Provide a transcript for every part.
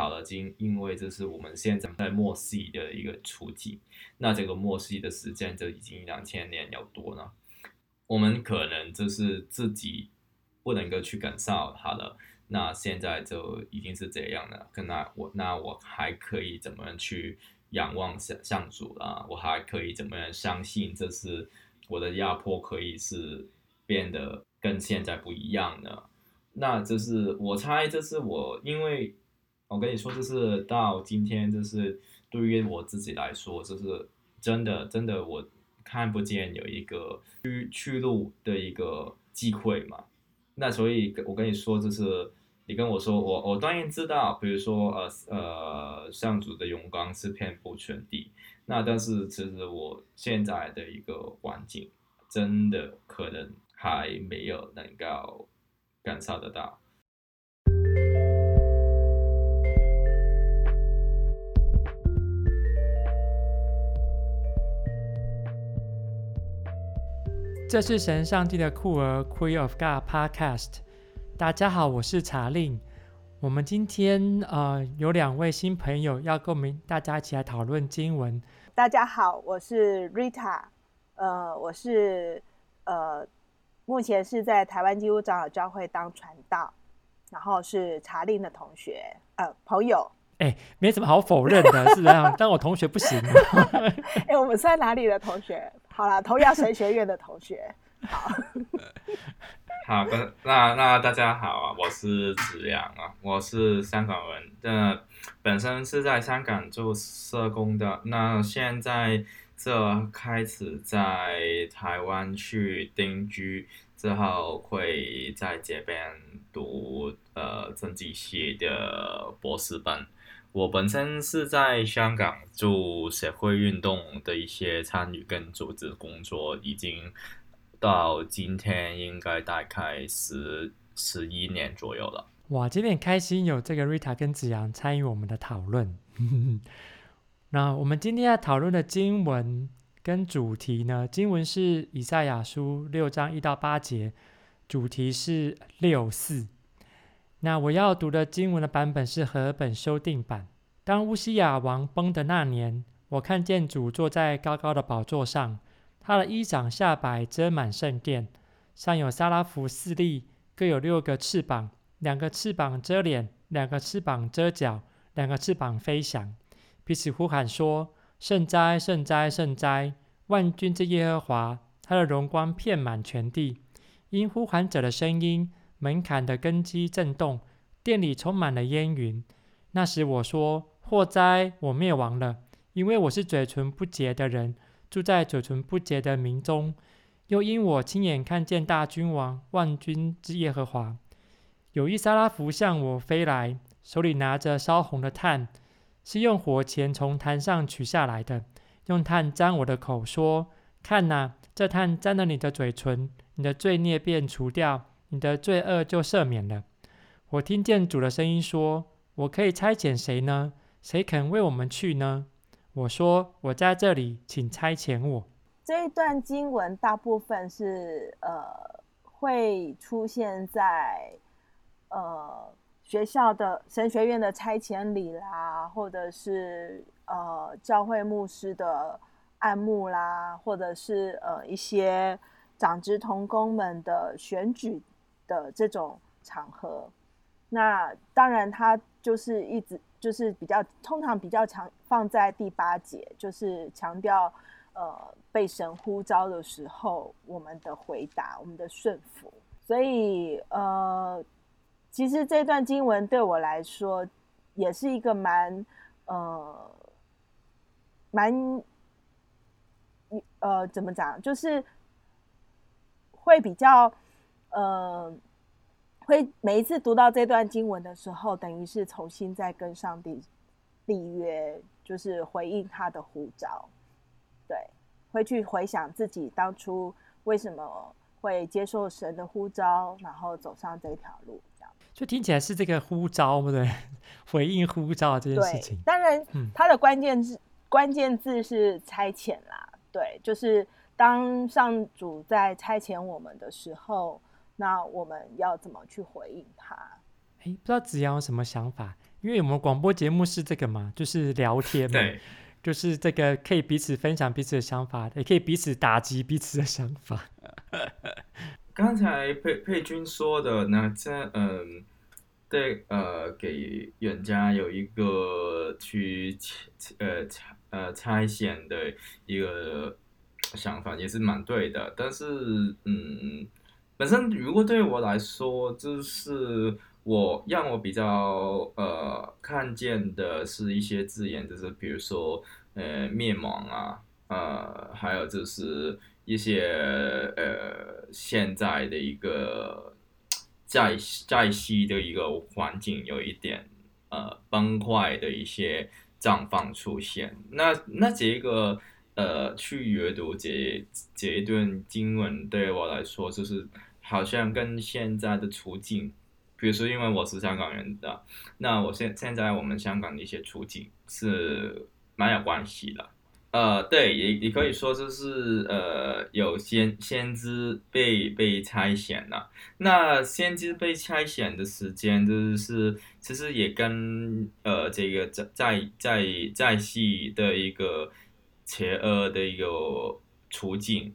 好了，今因为这是我们现在在末世的一个处境，那这个末世的时间就已经两千年有多了，我们可能就是自己不能够去感受它了。那现在就已经是这样了，那我那我还可以怎么样去仰望上上主啊？我还可以怎么样相信这是我的压迫可以是变得跟现在不一样呢？那就是我猜，这是我因为我跟你说，就是到今天，就是对于我自己来说，就是真的真的我看不见有一个去去路的一个机会嘛。那所以我跟你说，就是。你跟我说，我我当然知道，比如说，呃呃，上主的荣光是遍布全地，那但是其实我现在的一个环境，真的可能还没有能够感受得到。这是神上帝的酷儿 Queen of God Podcast。大家好，我是查令。我们今天呃有两位新朋友要跟我们大家一起来讨论经文。大家好，我是 Rita，呃，我是呃目前是在台湾基督长老教会当传道，然后是查令的同学呃朋友。哎，没什么好否认的，是这样，但我同学不行。哎，我们是在哪里的同学？好了，同样神学院的同学。好。好的，那那大家好啊，我是子阳啊，我是香港人，那本身是在香港做社工的，那现在这开始在台湾去定居，之后会在这边读呃政治系的博士班。我本身是在香港做社会运动的一些参与跟组织工作，已经。到今天应该大概十十一年左右了。哇，今天很开心有这个 Rita 跟子阳参与我们的讨论。那我们今天要讨论的经文跟主题呢？经文是以赛亚书六章一到八节，主题是六四。那我要读的经文的版本是和本修订版。当乌西雅王崩的那年，我看见主坐在高高的宝座上。他的衣裳下摆遮满圣殿，上有撒拉弗四立，各有六个翅膀，两个翅膀遮脸，两个翅膀遮脚，两个翅膀飞翔，彼此呼喊说：“圣哉，圣哉，圣哉！万军之耶和华，他的荣光遍满全地。”因呼喊者的声音，门槛的根基震动，店里充满了烟云。那时我说：“祸灾，我灭亡了，因为我是嘴唇不洁的人。”住在嘴唇不洁的民中，又因我亲眼看见大君王万军之耶和华，有一撒拉弗向我飞来，手里拿着烧红的炭，是用火钳从坛上取下来的，用炭沾我的口，说：“看哪，这炭沾了你的嘴唇，你的罪孽便除掉，你的罪恶就赦免了。”我听见主的声音说：“我可以差遣谁呢？谁肯为我们去呢？”我说：“我在这里，请差遣我。”这一段经文大部分是呃会出现在呃学校的神学院的差遣礼啦，或者是呃教会牧师的按牧啦，或者是呃一些长职同工们的选举的这种场合。那当然，他就是一直。就是比较通常比较强放在第八节，就是强调呃被神呼召的时候，我们的回答，我们的顺服。所以呃，其实这段经文对我来说也是一个蛮呃蛮呃怎么讲，就是会比较呃。会每一次读到这段经文的时候，等于是重新再跟上帝立约，就是回应他的呼召。对，会去回想自己当初为什么会接受神的呼召，然后走上这条路。就听起来是这个呼召，对，回应呼召这件事情。当然，它的关键字、嗯、关键字是差遣啦。对，就是当上主在差遣我们的时候。那我们要怎么去回应他？哎，不知道子阳有什么想法？因为我们广播节目是这个嘛，就是聊天嘛，对，就是这个可以彼此分享彼此的想法，也可以彼此打击彼此的想法。刚才佩佩君说的，呢这嗯，对，呃，给人家有一个去呃呃拆迁的一个想法，也是蛮对的。但是，嗯，本身如果对我来说，就是我让我比较呃看见的是一些字眼，就是比如说呃灭亡啊，呃，还有就是。一些呃，现在的一个在在西的一个环境有一点呃崩坏的一些绽放出现，那那这个呃去阅读这这一段经文对我来说，就是好像跟现在的处境，比如说因为我是香港人的，那我现现在我们香港的一些处境是蛮有关系的。呃，对，也也可以说就是呃，有先先知被被差遣了。那先知被差遣的时间，就是其实也跟呃这个在在在在西的一个邪恶的一个处境，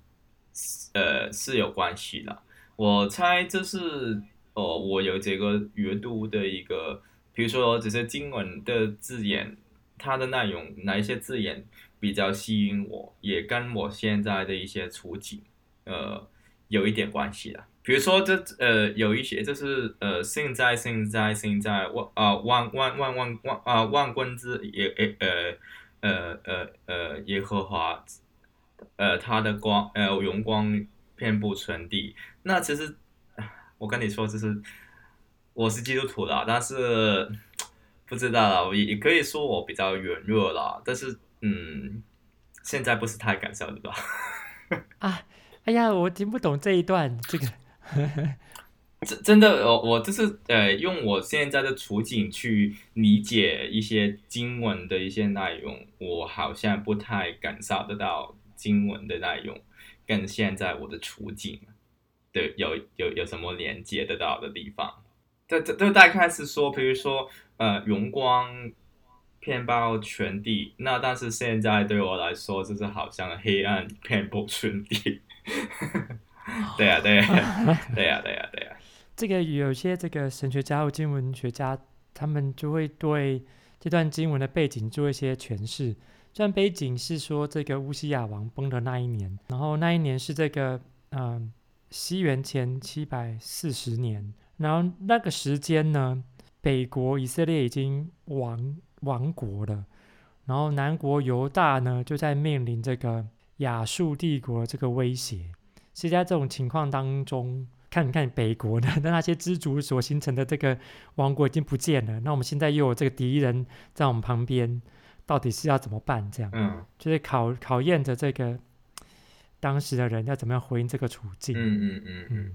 呃是有关系的。我猜这是哦，我有这个阅读的一个，比如说这些经文的字眼，它的内容哪一些字眼。比较吸引我，也跟我现在的一些处境，呃，有一点关系的。比如说这，呃，有一些就是呃，现在现在现在万啊万万万万万啊万军之耶呃呃呃呃耶和华，呃他的光呃荣光遍布全地。那其实我跟你说，就是我是基督徒啦，但是不知道啦，我也也可以说我比较软弱啦，但是。嗯，现在不是太感受得到？啊，哎呀，我听不懂这一段，这个，真真的，我我就是呃，用我现在的处境去理解一些经文的一些内容，我好像不太感受得到经文的内容跟现在我的处境，对，有有有什么连接得到的地方？这这这大概是说，比如说呃，荣光。遍布全地，那但是现在对我来说，就是好像黑暗遍布全地。对呀、啊，对呀、啊，对呀、啊，对呀、啊，对呀、啊。这个有些这个神学家或经文学家，他们就会对这段经文的背景做一些诠释。这段背景是说，这个乌西亚王崩的那一年，然后那一年是这个嗯、呃、西元前七百四十年，然后那个时间呢，北国以色列已经亡。亡国了，然后南国犹大呢，就在面临这个亚述帝国这个威胁。是在这种情况当中，看看北国的 那些支族所形成的这个王国已经不见了。那我们现在又有这个敌人在我们旁边，到底是要怎么办？这样，嗯，就是考考验着这个当时的人要怎么样回应这个处境。嗯嗯嗯嗯，嗯，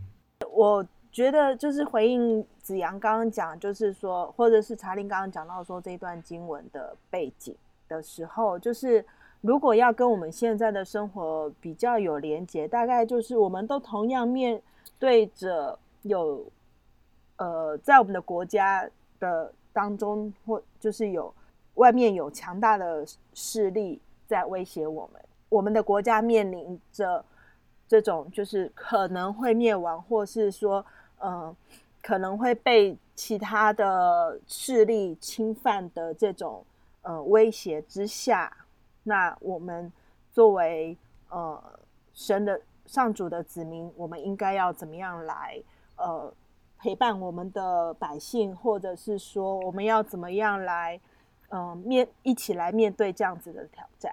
我。觉得就是回应子阳刚刚讲，就是说，或者是查令刚刚讲到说这一段经文的背景的时候，就是如果要跟我们现在的生活比较有连结，大概就是我们都同样面对着有，呃，在我们的国家的当中，或就是有外面有强大的势力在威胁我们，我们的国家面临着这种就是可能会灭亡，或是说。嗯、可能会被其他的势力侵犯的这种呃威胁之下，那我们作为呃神的上主的子民，我们应该要怎么样来呃陪伴我们的百姓，或者是说我们要怎么样来嗯、呃、面一起来面对这样子的挑战？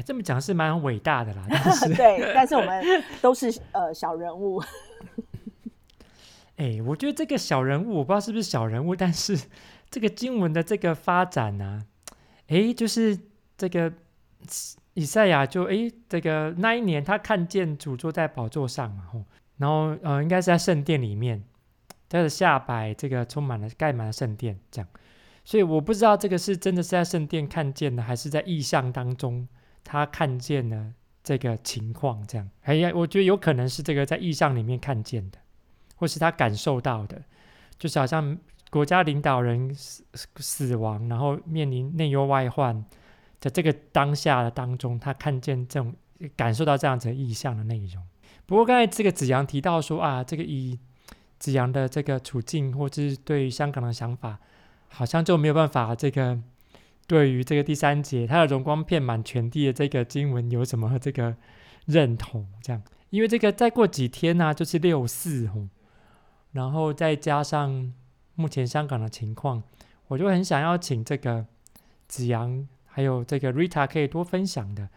哎，这么讲是蛮伟大的啦，对，但是我们都是呃小人物。哎，我觉得这个小人物，我不知道是不是小人物，但是这个经文的这个发展呢、啊，哎，就是这个以赛亚就哎，这个那一年他看见主坐在宝座上嘛，然后呃，应该是在圣殿里面，他的下摆这个充满了盖满了圣殿这样，所以我不知道这个是真的是在圣殿看见的，还是在意象当中他看见了这个情况这样，哎呀，我觉得有可能是这个在意象里面看见的。或是他感受到的，就是好像国家领导人死死亡，然后面临内忧外患的这个当下的当中，他看见这种感受到这样子意象的内容。不过刚才这个子阳提到说啊，这个以子阳的这个处境或者是对香港的想法，好像就没有办法这个对于这个第三节他的荣光遍满全地的这个经文有什么这个认同这样，因为这个再过几天呢、就是六四吼，然后再加上。目前香港的情况，我就很想要请这个子扬还有这个 Rita 可以多分享的，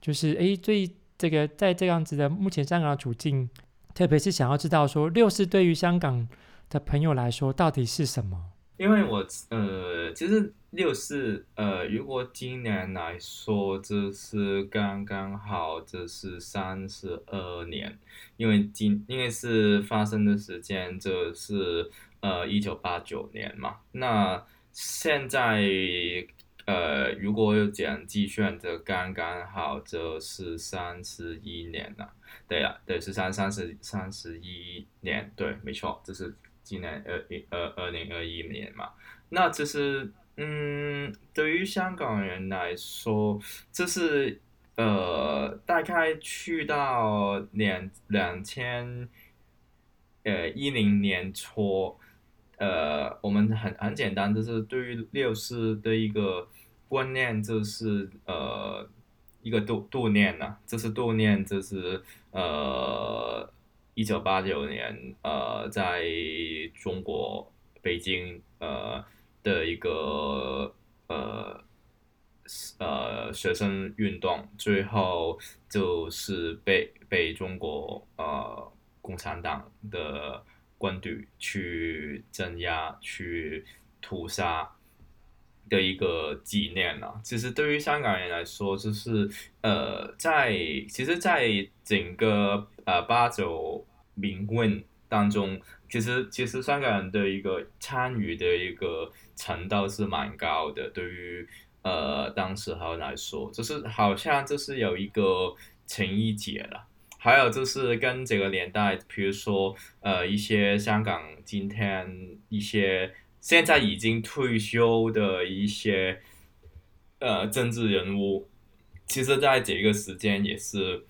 就是诶，最这个在这样子的目前香港的处境，特别是想要知道说六四对于香港的朋友来说到底是什么？因为我呃，其实六四呃，如果今年来说，这是刚刚好，这是三十二年，因为今因为是发生的时间，这是。呃，一九八九年嘛，那现在呃，如果有讲计算，这刚刚好就是三十一年了。对呀，对，是三三十三十一年，对，没错，这是今年二一二二零二一年嘛。那这是嗯，对于香港人来说，这是呃，大概去到两两千呃一零年初。呃，我们很很简单，就是对于六四的一个观念，就是呃一个度度念呐、啊，这是度念，这是呃一九八九年呃在中国北京呃的一个呃呃学生运动，最后就是被被中国呃共产党的。军队去镇压、去屠杀的一个纪念啊，其实对于香港人来说，就是呃，在其实，在整个呃八九民运当中，其实其实香港人的一个参与的一个程度是蛮高的。对于呃当时候来说，就是好像就是有一个情意结了。还有就是跟这个年代，比如说，呃，一些香港今天一些现在已经退休的一些，呃，政治人物，其实在这个时间也是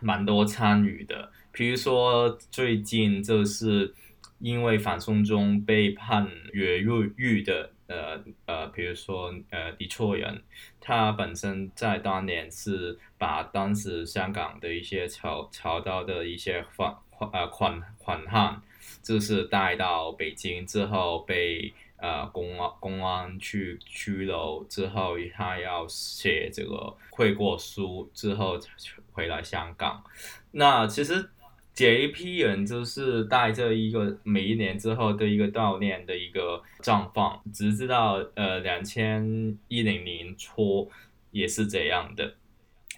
蛮多参与的。比如说最近就是因为反送中被判越狱的。呃呃，比如说呃，李卓人，他本身在当年是把当时香港的一些炒炒到的一些款款呃款款项，就是带到北京之后被呃公安公安去拘留之后，他要写这个悔过书之后回来香港，那其实。这一批人就是带着一个每一年之后的一个悼念的一个状况，直至到呃两千一零年初也是这样的。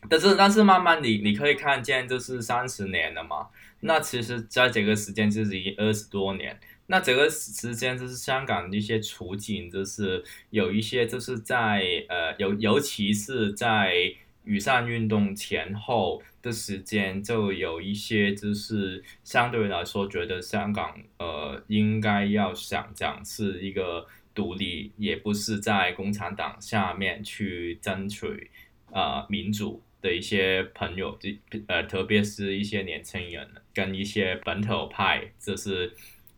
但是但是慢慢你你可以看见，就是三十年了嘛。那其实在这个时间就是已经二十多年。那这个时间就是香港的一些处境，就是有一些就是在呃尤尤其是在雨伞运动前后。的时间就有一些，就是相对来说，觉得香港呃应该要想讲是一个独立，也不是在共产党下面去争取、呃、民主的一些朋友，这呃特别是一些年轻人跟一些本土派，就是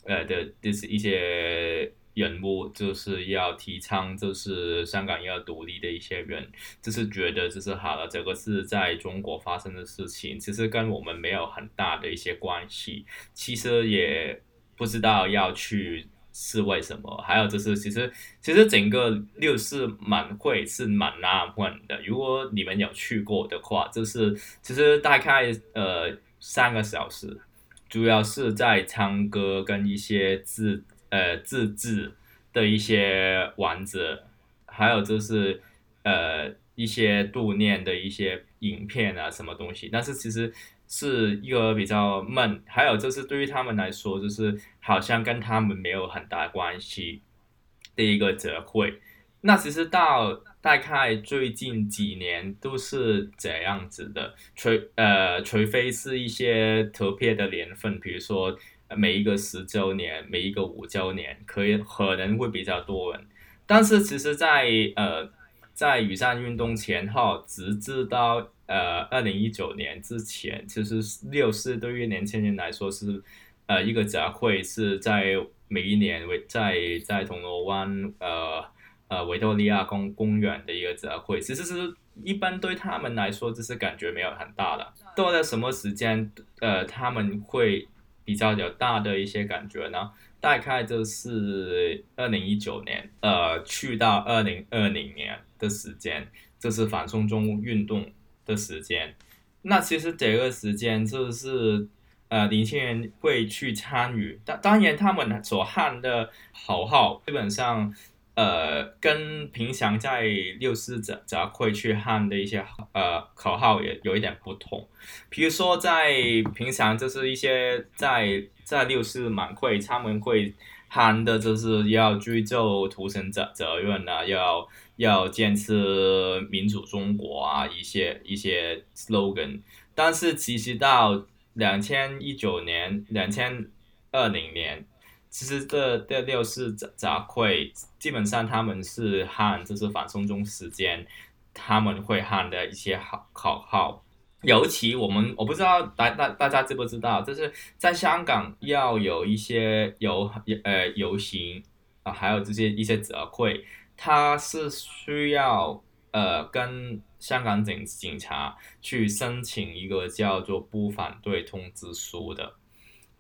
呃的就是一些。人物就是要提倡，就是香港要独立的一些人，就是觉得就是好了，这个是在中国发生的事情，其实跟我们没有很大的一些关系。其实也不知道要去是为什么。还有就是，其实其实整个六四晚会是蛮纳闷的。如果你们有去过的话，就是其实大概呃三个小时，主要是在唱歌跟一些自。呃，自制的一些丸子，还有就是呃一些度念的一些影片啊，什么东西，但是其实是一个比较闷，还有就是对于他们来说，就是好像跟他们没有很大关系的一个集会。那其实到大概最近几年都是这样子的，除呃除非是一些特别的年份，比如说。每一个十周年，每一个五周年，可以可能会比较多人。但是其实在，呃，在雨伞运动前后，直至到呃二零一九年之前，其实六四对于年轻人来说是呃一个展会，是在每一年为在在铜锣湾呃呃维多利亚公公园的一个集会，其实是一般对他们来说，就是感觉没有很大的。到了什么时间，呃，他们会比较有大的一些感觉呢？大概就是二零一九年，呃，去到二零二零年的时间，这是反送中运动的时间。那其实这个时间就是，呃，年轻人会去参与。当当然，他们所喊的口号基本上。呃，跟平常在六四者者会去喊的一些呃口号也有一点不同。比如说，在平常就是一些在在六四晚会，他们会喊的就是要追究屠城责责任啊，要要坚持民主中国啊，一些一些 slogan。但是其实到两千一九年、两千二零年。其实这这六四集会基本上他们是汉就是反送中时间，他们会喊的一些号口号。尤其我们我不知道大大大家知不知道，就是在香港要有一些游呃游行啊，还有这些一些集会，它是需要呃跟香港警警察去申请一个叫做不反对通知书的。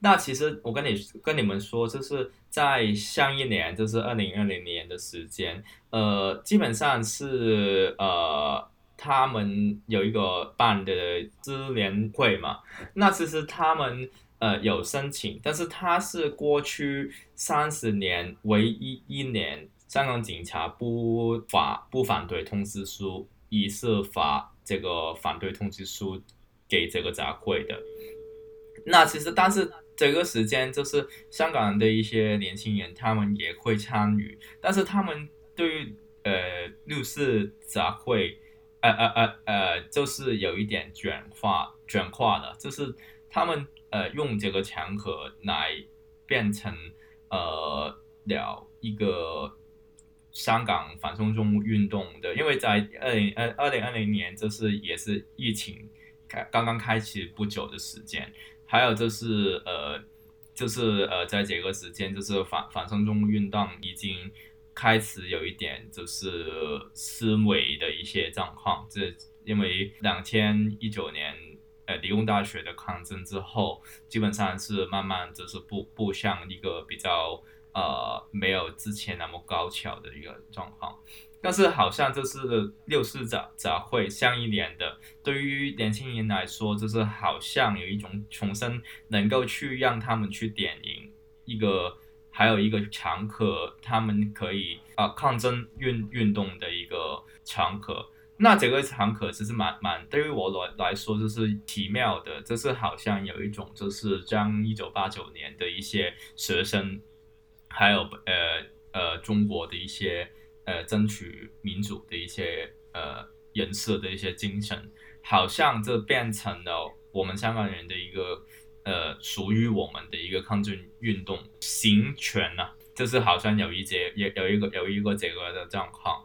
那其实我跟你跟你们说，就是在上一年，就是二零二零年的时间，呃，基本上是呃，他们有一个办的支联会嘛。那其实他们呃有申请，但是他是过去三十年唯一一年香港警察不发不反对通知书，一是发这个反对通知书给这个杂会的。那其实但是。这个时间就是香港的一些年轻人，他们也会参与，但是他们对于呃六四集会，呃呃呃呃，就是有一点转化转化了，就是他们呃用这个场合来变成呃了一个香港反送中运动的，因为在二零二二零二零年，就是也是疫情刚刚开始不久的时间。还有就是呃，就是呃，在这个时间，就是反反送中运动已经开始有一点就是思维的一些状况。这因为两千一九年呃理工大学的抗争之后，基本上是慢慢就是步步向一个比较呃没有之前那么高巧的一个状况。但是好像这是六四集集会上一年的，对于年轻人来说，就是好像有一种重生，能够去让他们去点燃一个，还有一个场合，他们可以啊抗争运运动的一个场合。那这个场合其实蛮蛮对于我来来说就是奇妙的，就是好像有一种就是将一九八九年的一些学生，还有呃呃中国的一些。呃，争取民主的一些呃人设的一些精神，好像这变成了我们香港人的一个呃属于我们的一个抗争运动行权呢、就是好像有一节也有一个有一个这个的状况。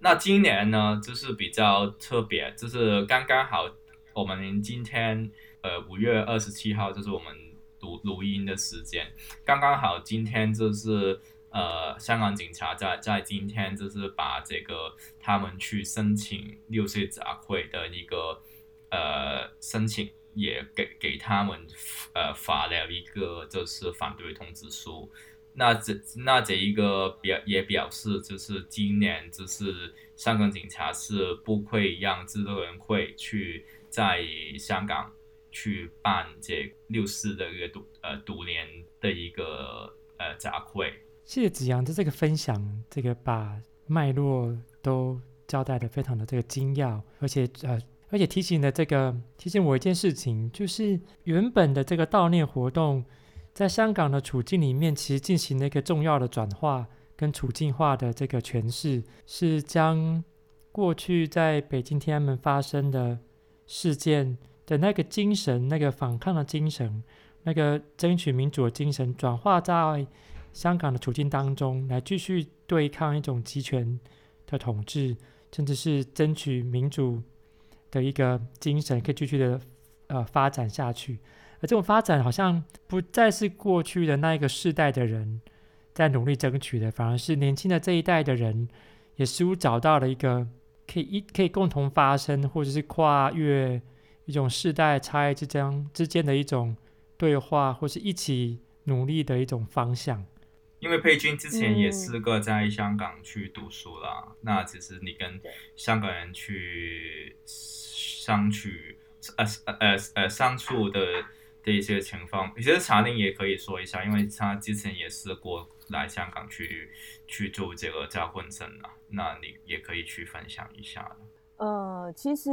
那今年呢，就是比较特别，就是刚刚好我们今天呃五月二十七号，就是我们录录音的时间，刚刚好今天就是。呃，香港警察在在今天就是把这个他们去申请六四集会的一个呃申请也给给他们呃发了一个就是反对通知书。那这那这一个表也表示就是今年就是香港警察是不会让支联会去在香港去办这六四的一个独呃独联的一个呃集会。谢谢子阳的这个分享，这个把脉络都交代得非常的这个精要，而且呃，而且提醒了这个提醒我一件事情，就是原本的这个悼念活动，在香港的处境里面，其实进行了一个重要的转化跟处境化的这个诠释，是将过去在北京天安门发生的事件的那个精神，那个反抗的精神。那个争取民主的精神转化在香港的处境当中，来继续对抗一种集权的统治，甚至是争取民主的一个精神，可以继续的呃发展下去。而这种发展好像不再是过去的那一个世代的人在努力争取的，反而是年轻的这一代的人也似乎找到了一个可以一可以共同发声，或者是跨越一种世代差异之间之间的一种对话，或是一起努力的一种方向。因为佩君之前也是个在香港去读书啦，嗯、那其实你跟香港人去相处，呃呃呃相处的。的一些情况，其实查令也可以说一下，因为他之前也是过来香港去去做这个教混生啊，那你也可以去分享一下。呃，其实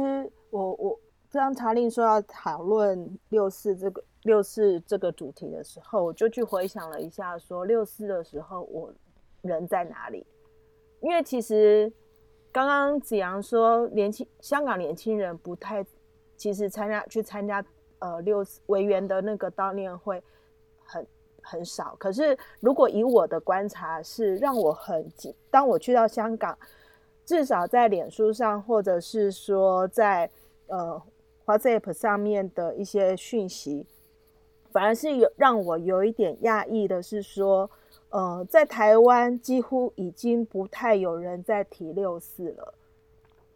我我刚查令说要讨论六四这个六四这个主题的时候，我就去回想了一下，说六四的时候我人在哪里？因为其实刚刚子阳说年轻香港年轻人不太其实参加去参加。呃，六四维园的那个悼念会很很少，可是如果以我的观察是让我很，当我去到香港，至少在脸书上或者是说在呃 WhatsApp 上面的一些讯息，反而是有让我有一点讶异的是说，呃，在台湾几乎已经不太有人在提六四了，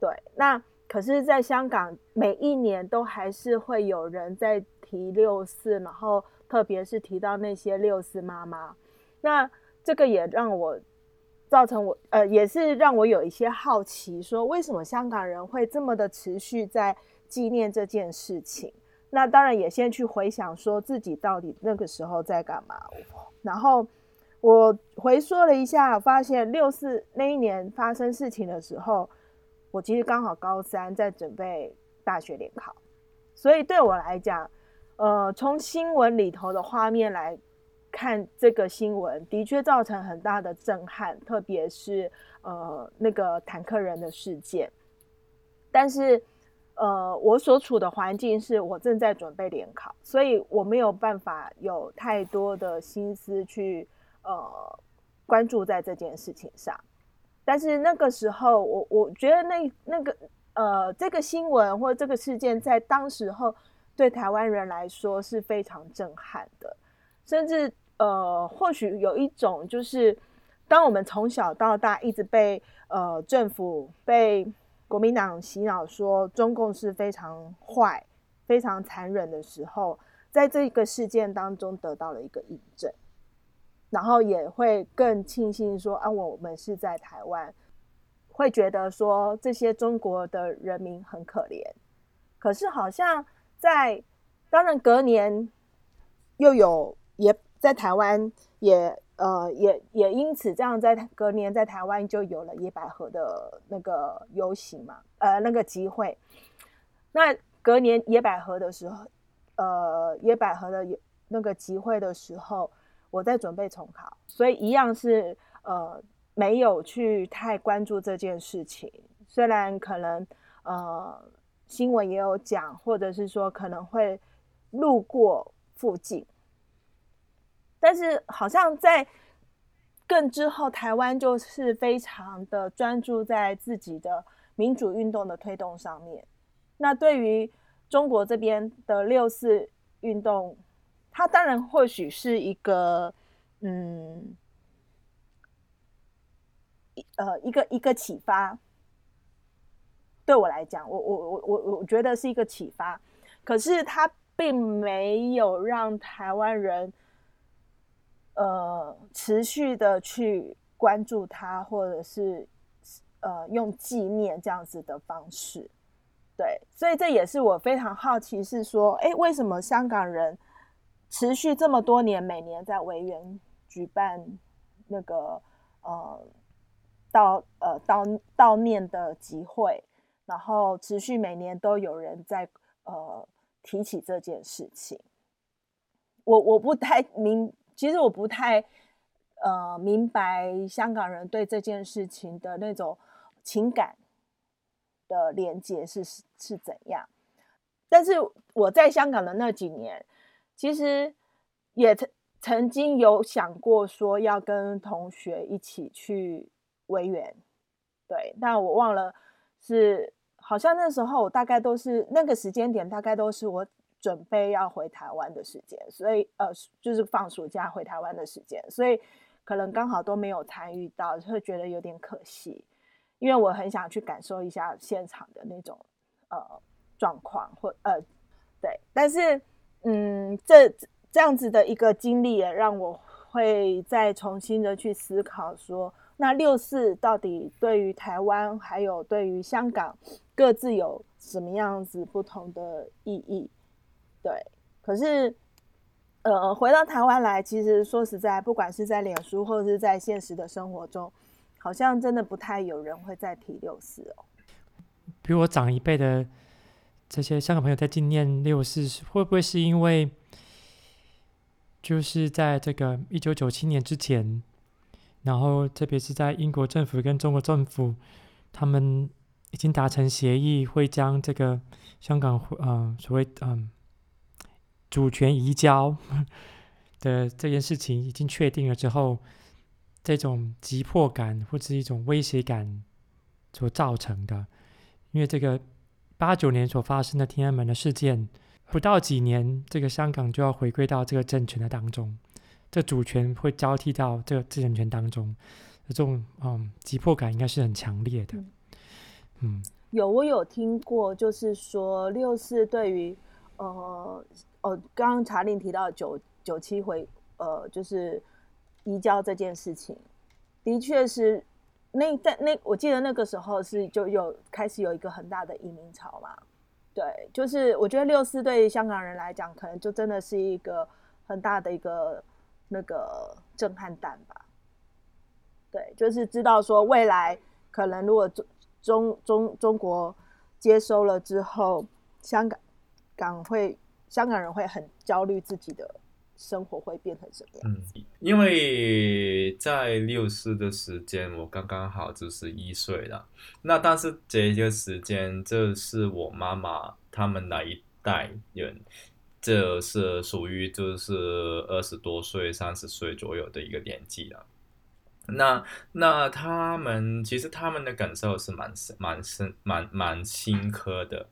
对，那。可是，在香港，每一年都还是会有人在提六四，然后特别是提到那些六四妈妈。那这个也让我造成我呃，也是让我有一些好奇，说为什么香港人会这么的持续在纪念这件事情？那当然也先去回想，说自己到底那个时候在干嘛。然后我回溯了一下，发现六四那一年发生事情的时候。我其实刚好高三，在准备大学联考，所以对我来讲，呃，从新闻里头的画面来看，这个新闻的确造成很大的震撼，特别是呃那个坦克人的事件。但是，呃，我所处的环境是我正在准备联考，所以我没有办法有太多的心思去呃关注在这件事情上。但是那个时候，我我觉得那那个呃，这个新闻或这个事件在当时候对台湾人来说是非常震撼的，甚至呃，或许有一种就是，当我们从小到大一直被呃政府被国民党洗脑说中共是非常坏、非常残忍的时候，在这个事件当中得到了一个印证。然后也会更庆幸说啊，我们是在台湾，会觉得说这些中国的人民很可怜。可是好像在，当然隔年又有也在台湾也呃也也因此这样在隔年在台湾就有了野百合的那个游行嘛，呃那个集会。那隔年野百合的时候，呃野百合的那个集会的时候。我在准备重考，所以一样是呃没有去太关注这件事情。虽然可能呃新闻也有讲，或者是说可能会路过附近，但是好像在更之后，台湾就是非常的专注在自己的民主运动的推动上面。那对于中国这边的六四运动。它当然或许是一个，嗯，呃，一个一个启发。对我来讲，我我我我我觉得是一个启发。可是它并没有让台湾人，呃，持续的去关注他，或者是呃用纪念这样子的方式。对，所以这也是我非常好奇，是说，哎，为什么香港人？持续这么多年，每年在维园举办那个呃悼呃悼悼念的集会，然后持续每年都有人在呃提起这件事情。我我不太明，其实我不太呃明白香港人对这件事情的那种情感的连接是是怎样。但是我在香港的那几年。其实，也曾曾经有想过说要跟同学一起去维园，对，但我忘了是好像那时候大概都是那个时间点，大概都是我准备要回台湾的时间，所以呃，就是放暑假回台湾的时间，所以可能刚好都没有参与到，会觉得有点可惜，因为我很想去感受一下现场的那种呃状况或呃对，但是嗯这。这样子的一个经历也让我会再重新的去思考说，那六四到底对于台湾还有对于香港各自有什么样子不同的意义？对，可是，呃，回到台湾来，其实说实在，不管是在脸书或者是在现实的生活中，好像真的不太有人会再提六四哦。比我长一辈的这些香港朋友在纪念六四，会不会是因为？就是在这个一九九七年之前，然后特别是在英国政府跟中国政府，他们已经达成协议，会将这个香港呃所谓嗯主权移交的这件事情已经确定了之后，这种急迫感或者是一种威胁感所造成的，因为这个八九年所发生的天安门的事件。不到几年，这个香港就要回归到这个政权的当中，这主权会交替到这个政权当中，这种嗯急迫感应该是很强烈的。嗯，有我有听过，就是说六四对于呃哦，刚刚查令提到九九七回呃就是移交这件事情，的确是那在那我记得那个时候是就有开始有一个很大的移民潮嘛。对，就是我觉得六四对香港人来讲，可能就真的是一个很大的一个那个震撼弹吧。对，就是知道说未来可能如果中中中中国接收了之后，香港港会香港人会很焦虑自己的生活会变成什么样子。嗯，因为在六四的时间，我刚刚好就是一岁了。那但是这个时间，这是我妈妈他们那一代人，这是属于就是二十多岁、三十岁左右的一个年纪了。那那他们其实他们的感受是蛮深、蛮深、蛮蛮深刻的。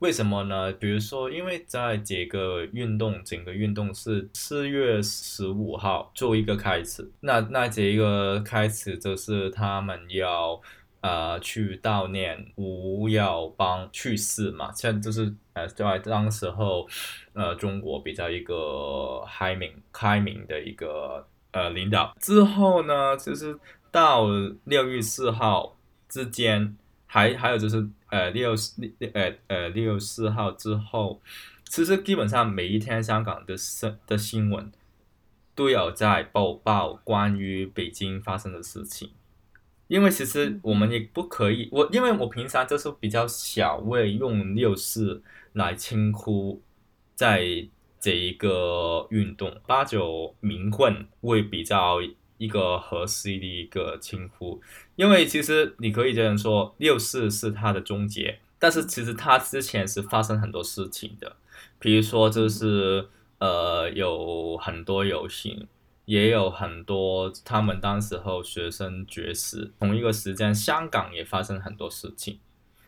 为什么呢？比如说，因为在这个运动，整个运动是四月十五号做一个开始。那那这一个开始就是他们要呃去悼念吴耀邦去世嘛，现在就是呃在当时候呃中国比较一个开明开明的一个呃领导。之后呢，就是到六月四号之间。还还有就是，呃，六四呃呃六四号之后，其实基本上每一天香港的新的新闻都有在播报关于北京发生的事情，因为其实我们也不可以，我因为我平常就是比较少会用六四来称呼在这一个运动，八九民混会比较。一个合适的一个称呼，因为其实你可以这样说，六四是它的终结，但是其实它之前是发生很多事情的，比如说就是呃有很多游行，也有很多他们当时候学生绝食，同一个时间香港也发生很多事情，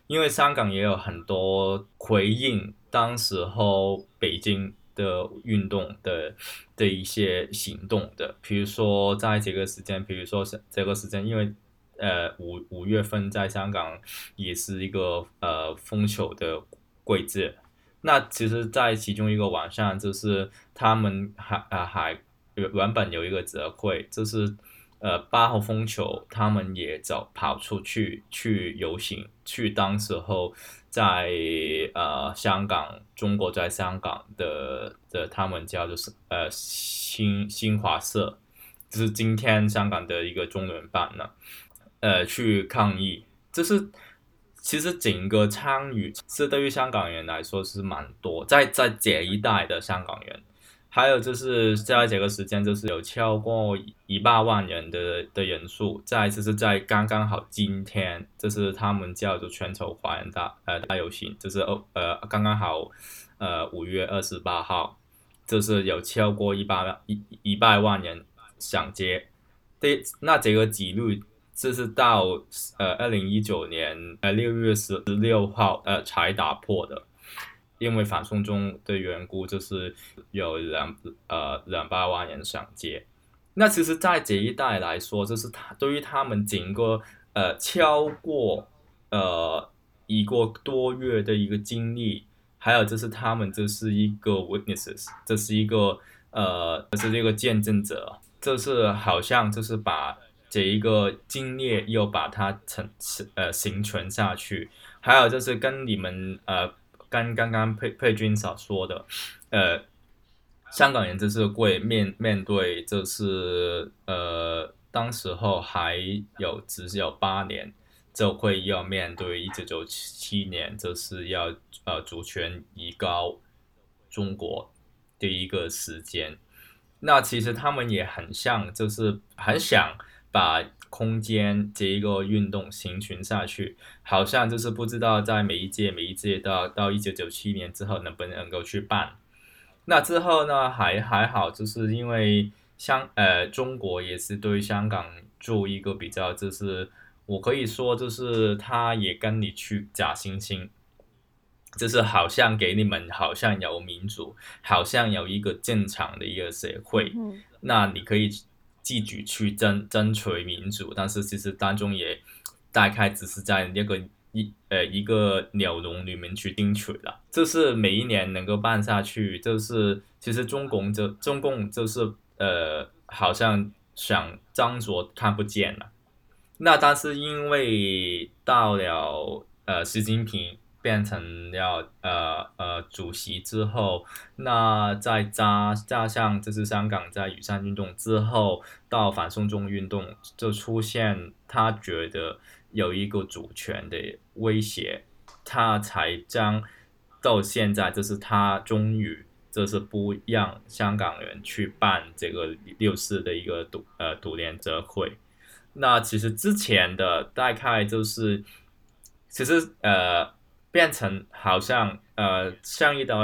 因为香港也有很多回应当时候北京。的运动的的一些行动的，比如说在这个时间，比如说是这个时间，因为呃五五月份在香港也是一个呃风球的季节，那其实，在其中一个晚上，就是他们还啊还原本有一个折会，就是呃八号风球，他们也走跑出去去游行，去当时候。在呃香港，中国在香港的的他们叫做是呃新新华社，就是今天香港的一个中文版呢，呃去抗议，这是其实整个参与是对于香港人来说是蛮多，在在这一代的香港人。还有就是在这个时间，就是有超过一百万人的的人数，在就是在刚刚好今天，就是他们叫做全球华人大呃大游行，就是呃刚刚好呃五月二十八号，就是有超过一百万一一百万人上街。对，那这个纪录就是到呃二零一九年呃六月十六号呃才打破的，因为反送中的缘故，就是有两呃两百万人上街。那其实，在这一代来说，就是他对于他们整个呃超过呃一个多月的一个经历，还有就是他们这是一个 witnesses，这是一个呃这是一个见证者。就是好像就是把这一个经历又把它成呃形存下去，还有就是跟你们呃跟刚刚佩佩君所说的，呃香港人就是会面面对就是呃当时候还有只有八年就会要面对一九九七年就是要呃主权移交中国的一个时间。那其实他们也很像，就是很想把空间这一个运动行存下去，好像就是不知道在每一届每一届到到一九九七年之后能不能够去办。那之后呢，还还好，就是因为香呃中国也是对香港做一个比较，就是我可以说就是他也跟你去假惺惺。就是好像给你们好像有民主，好像有一个正常的一个社会，嗯、那你可以自己去争争取民主，但是其实当中也大概只是在那个一呃一个鸟笼里面去争取了。就是每一年能够办下去，就是其实中共就中共就是呃好像想装作看不见了。那但是因为到了呃习近平。变成了呃呃主席之后，那再加加上就是香港在雨伞运动之后到反送中运动就出现，他觉得有一个主权的威胁，他才将到现在就是他终于就是不让香港人去办这个六四的一个独呃独联者会。那其实之前的大概就是其实呃。变成好像呃，上一代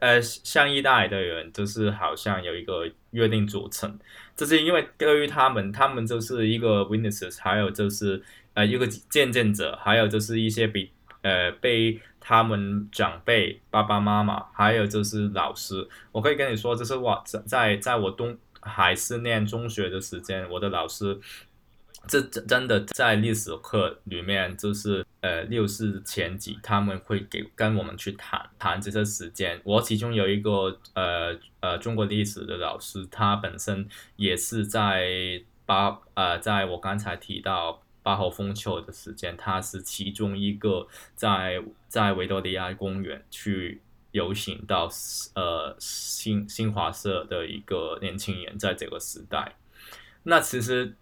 呃上一代的人就是好像有一个约定组成，就是因为对于他们，他们就是一个 witnesses，还有就是呃一个见证者，还有就是一些比呃被他们长辈爸爸妈妈，还有就是老师，我可以跟你说，就是我在在我东还是念中学的时间，我的老师。这真的在历史课里面，就是呃六四前几，他们会给跟我们去谈谈这些时间。我其中有一个呃呃中国历史的老师，他本身也是在八呃在我刚才提到八号风球的时间，他是其中一个在在维多利亚公园去游行到呃新新华社的一个年轻人，在这个时代，那其实。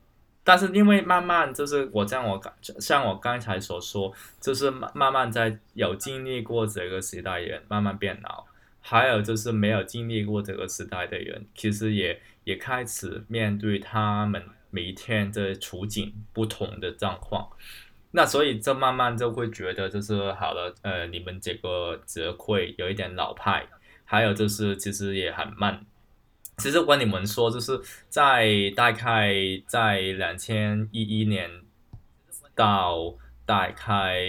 但是因为慢慢就是我像我刚像我刚才所说，就是慢慢在有经历过这个时代的人慢慢变老，还有就是没有经历过这个时代的人，其实也也开始面对他们每一天的处境不同的状况，那所以这慢慢就会觉得就是好了，呃，你们这个则会有一点老派，还有就是其实也很慢。其实我跟你们说，就是在大概在两千一一年到大概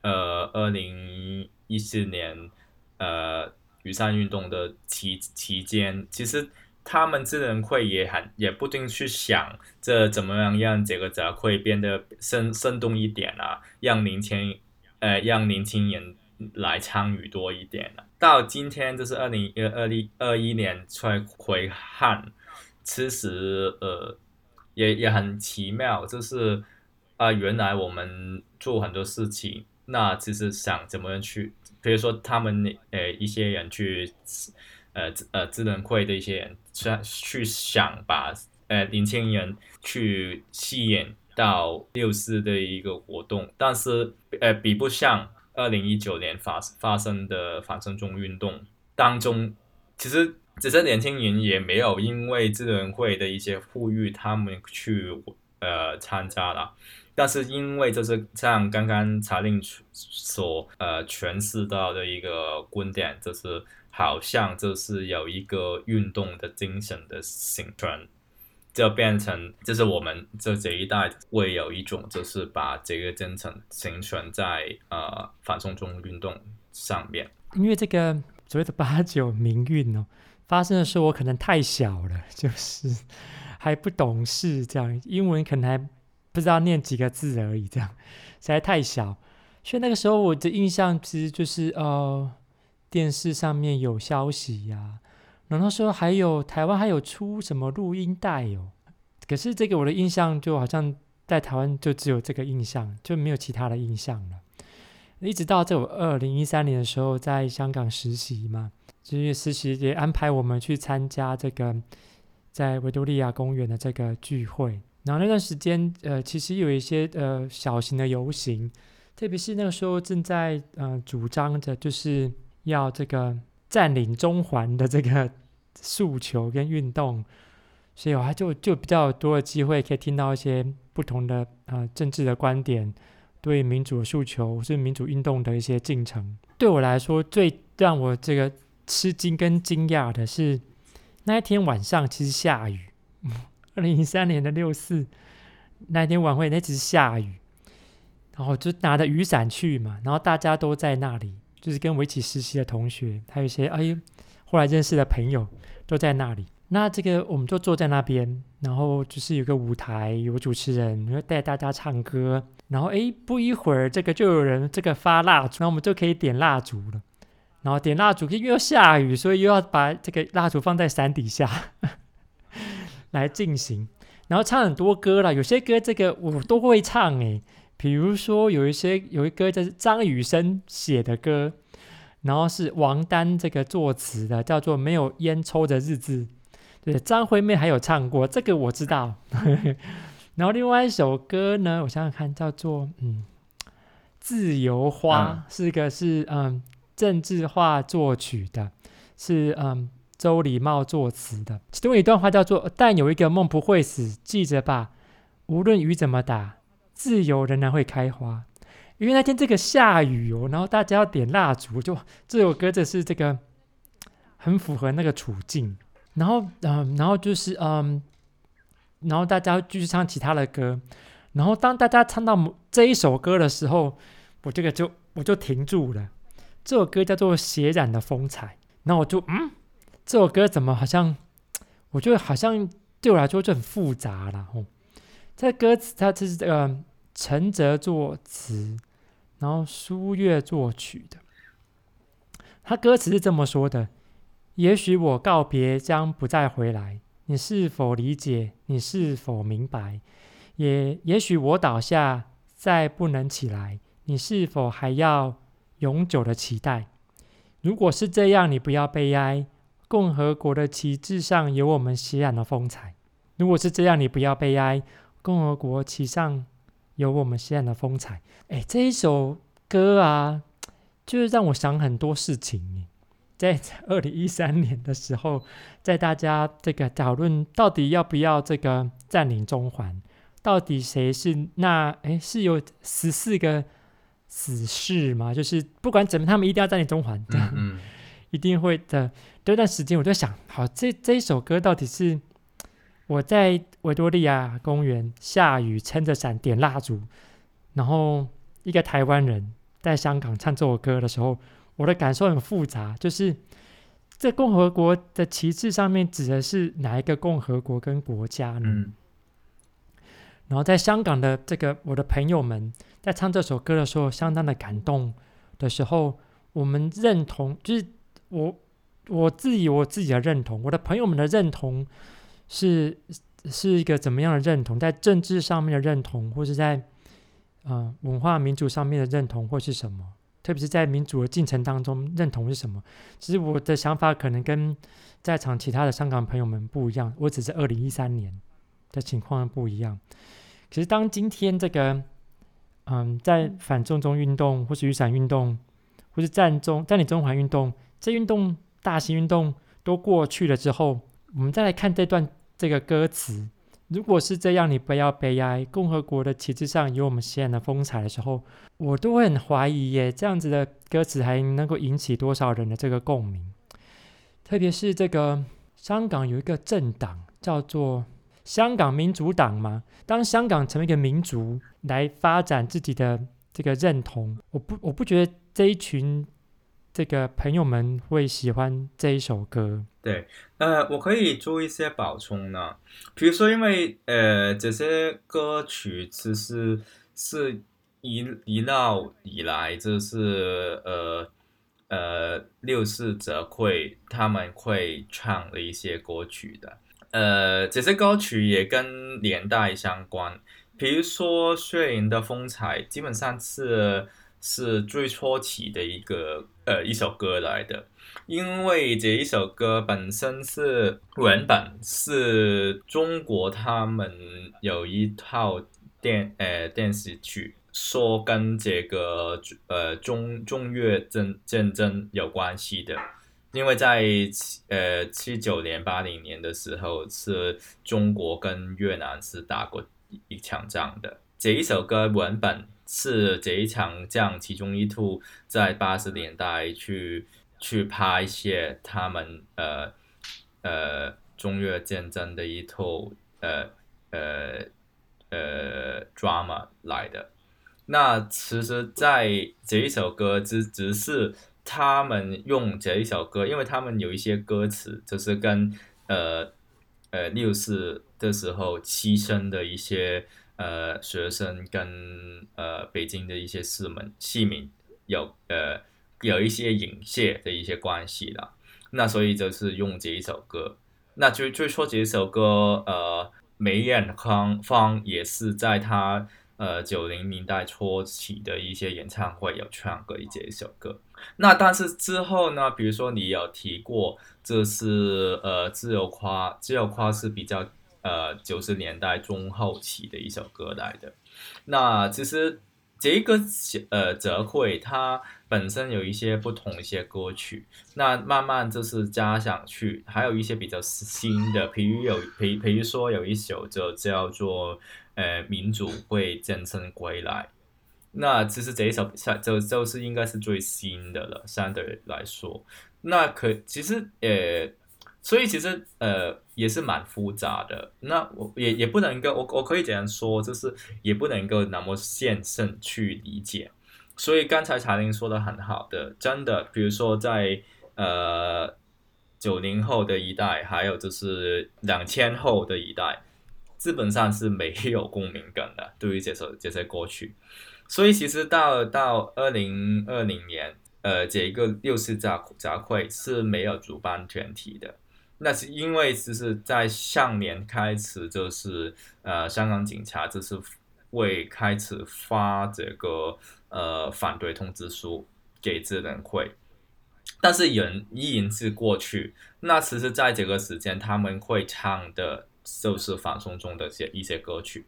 呃二零一四年呃雨伞运动的期期间，其实他们智能会也很也不定去想这怎么样让这个展会变得生生动一点啊，让年轻呃让年轻人来参与多一点了。到今天就是二零二零二一年出来回汉，其实呃也也很奇妙，就是啊、原来我们做很多事情，那其实想怎么样去，比如说他们呃一些人去呃呃智能会的一些人想去想把呃年轻人去吸引到六四的一个活动，但是呃比不上。二零一九年发发生的反送中运动当中，其实这些年轻人也没有因为智能会的一些呼吁，他们去呃参加了。但是因为就是像刚刚查令所呃诠释到的一个观点，就是好像就是有一个运动的精神的形成，就变成就是我们这这一代会有一种就是把这个精神形成在呃反送中运动上面。因为这个所谓的八九民运哦，发生的时候我可能太小了，就是还不懂事，这样英文可能还不知道念几个字而已，这样实在太小。所以那个时候我的印象其实就是呃，电视上面有消息呀、然后说还有台湾还有出什么录音带哦。可是这个我的印象就好像在台湾就只有这个印象，就没有其他的印象了。一直到这我二零一三年的时候，在香港实习嘛，就是实习也安排我们去参加这个在维多利亚公园的这个聚会。然后那段时间，呃，其实有一些呃小型的游行，特别是那个时候正在呃主张着就是要这个占领中环的这个诉求跟运动，所以我还就就比较多的机会可以听到一些不同的呃政治的观点。对民主诉求，是民主运动的一些进程。对我来说，最让我这个吃惊跟惊讶的是，那一天晚上其实下雨。二零一三年的六四那一天晚会，那只是下雨，然后就拿着雨伞去嘛，然后大家都在那里，就是跟我一起实习的同学，还有一些哎，后来认识的朋友都在那里。那这个我们就坐在那边，然后就是有个舞台，有主持人会带大家唱歌。然后哎，不一会儿，这个就有人这个发蜡烛，那我们就可以点蜡烛了。然后点蜡烛，因为要下雨，所以又要把这个蜡烛放在伞底下 来进行。然后唱很多歌了，有些歌这个我都会唱诶，比如说有一些有一歌叫是张雨生写的歌，然后是王丹这个作词的，叫做《没有烟抽的日子》。对，张惠妹还有唱过，这个我知道。然后另外一首歌呢，我想想看，叫做嗯，《自由花》，嗯、是个是嗯郑智化作曲的，是嗯周礼茂作词的。其中有一段话叫做：“但有一个梦不会死，记着吧，无论雨怎么打，自由仍然会开花。”因为那天这个下雨哦，然后大家要点蜡烛，就这首歌就是这个很符合那个处境。然后嗯，然后就是嗯。然后大家继续唱其他的歌，然后当大家唱到这一首歌的时候，我这个就我就停住了。这首歌叫做《血染的风采》，然后我就嗯，这首歌怎么好像，我觉得好像对我来说就很复杂了哦。这歌词它这是这个陈泽作词，然后苏月作曲的。他歌词是这么说的：也许我告别将不再回来。你是否理解？你是否明白？也也许我倒下，再不能起来，你是否还要永久的期待？如果是这样，你不要悲哀。共和国的旗帜上有我们血染的风采。如果是这样，你不要悲哀。共和国旗上有我们西岸的风采。哎，这一首歌啊，就是让我想很多事情。在 二零一三年的时候，在大家这个讨论到底要不要这个占领中环，到底谁是那？哎，是有十四个死士吗？就是不管怎么，他们一定要占领中环，嗯，嗯，一定会的。这段时间我就想，好，这这一首歌到底是我在维多利亚公园下雨撑着伞点蜡烛，然后一个台湾人在香港唱这首歌的时候。我的感受很复杂，就是这共和国的旗帜上面指的是哪一个共和国跟国家呢？嗯、然后在香港的这个我的朋友们在唱这首歌的时候，相当的感动的时候，我们认同，就是我我自己我自己的认同，我的朋友们的认同是是一个怎么样的认同？在政治上面的认同，或是在啊、文化民主上面的认同，或是什么？特别是在民主的进程当中，认同是什么？其实我的想法可能跟在场其他的香港朋友们不一样。我只是二零一三年的情况不一样。可是当今天这个，嗯，在反送中运动，或是雨伞运动，或是占中、占领中环运动，这运动大型运动都过去了之后，我们再来看这段这个歌词，如果是这样，你不要悲哀。共和国的旗帜上有我们现在的风采的时候，我都会很怀疑耶，这样子的歌词还能够引起多少人的这个共鸣？特别是这个香港有一个政党叫做香港民主党嘛，当香港成为一个民族来发展自己的这个认同，我不我不觉得这一群这个朋友们会喜欢这一首歌。对，呃，我可以做一些补充呢，比如说，因为呃，这些歌曲其实是一一路以来，就是呃呃六四集会他们会唱的一些歌曲的，呃，这些歌曲也跟年代相关，比如说《血营的风采》，基本上是是最初期的一个呃一首歌来的。因为这一首歌本身是原本是中国他们有一套电呃电视剧，说跟这个呃中中越战战争有关系的，因为在呃七九年八零年的时候，是中国跟越南是打过一场仗的。这一首歌文本是这一场仗其中一套，在八十年代去。去拍一些他们呃呃中越战争的一套呃呃呃 drama 来的，那其实在这一首歌只只是他们用这一首歌，因为他们有一些歌词就是跟呃呃六四的时候牺牲的一些呃学生跟呃北京的一些市民市民有呃。有一些影射的一些关系了，那所以就是用这一首歌。那最最初这首歌，呃，梅艳芳芳也是在他呃九零年代初期的一些演唱会有唱过这一首歌。那但是之后呢，比如说你有提过，这是呃自由夸，自由夸是比较呃九十年代中后期的一首歌来的。那其实。这个呃，泽会它本身有一些不同一些歌曲，那慢慢就是加上去，还有一些比较新的，比如有，比比如说有一首就叫做呃，民主会战胜归来，那其实这一首就就是应该是最新的了，相对来说，那可其实呃。所以其实呃也是蛮复杂的，那我也也不能够我我可以这样说，就是也不能够那么线性去理解。所以刚才彩玲说的很好的，真的，比如说在呃九零后的一代，还有就是两千后的一代，基本上是没有共鸣感的，对于这首这些歌曲。所以其实到到二零二零年，呃，这一个六四集集会是没有主办团体的。那是因为就是在上年开始，就是呃，香港警察就是会开始发这个呃反对通知书给支联会，但是人依然是过去。那其实在这个时间，他们会唱的就是反送中的一些一些歌曲，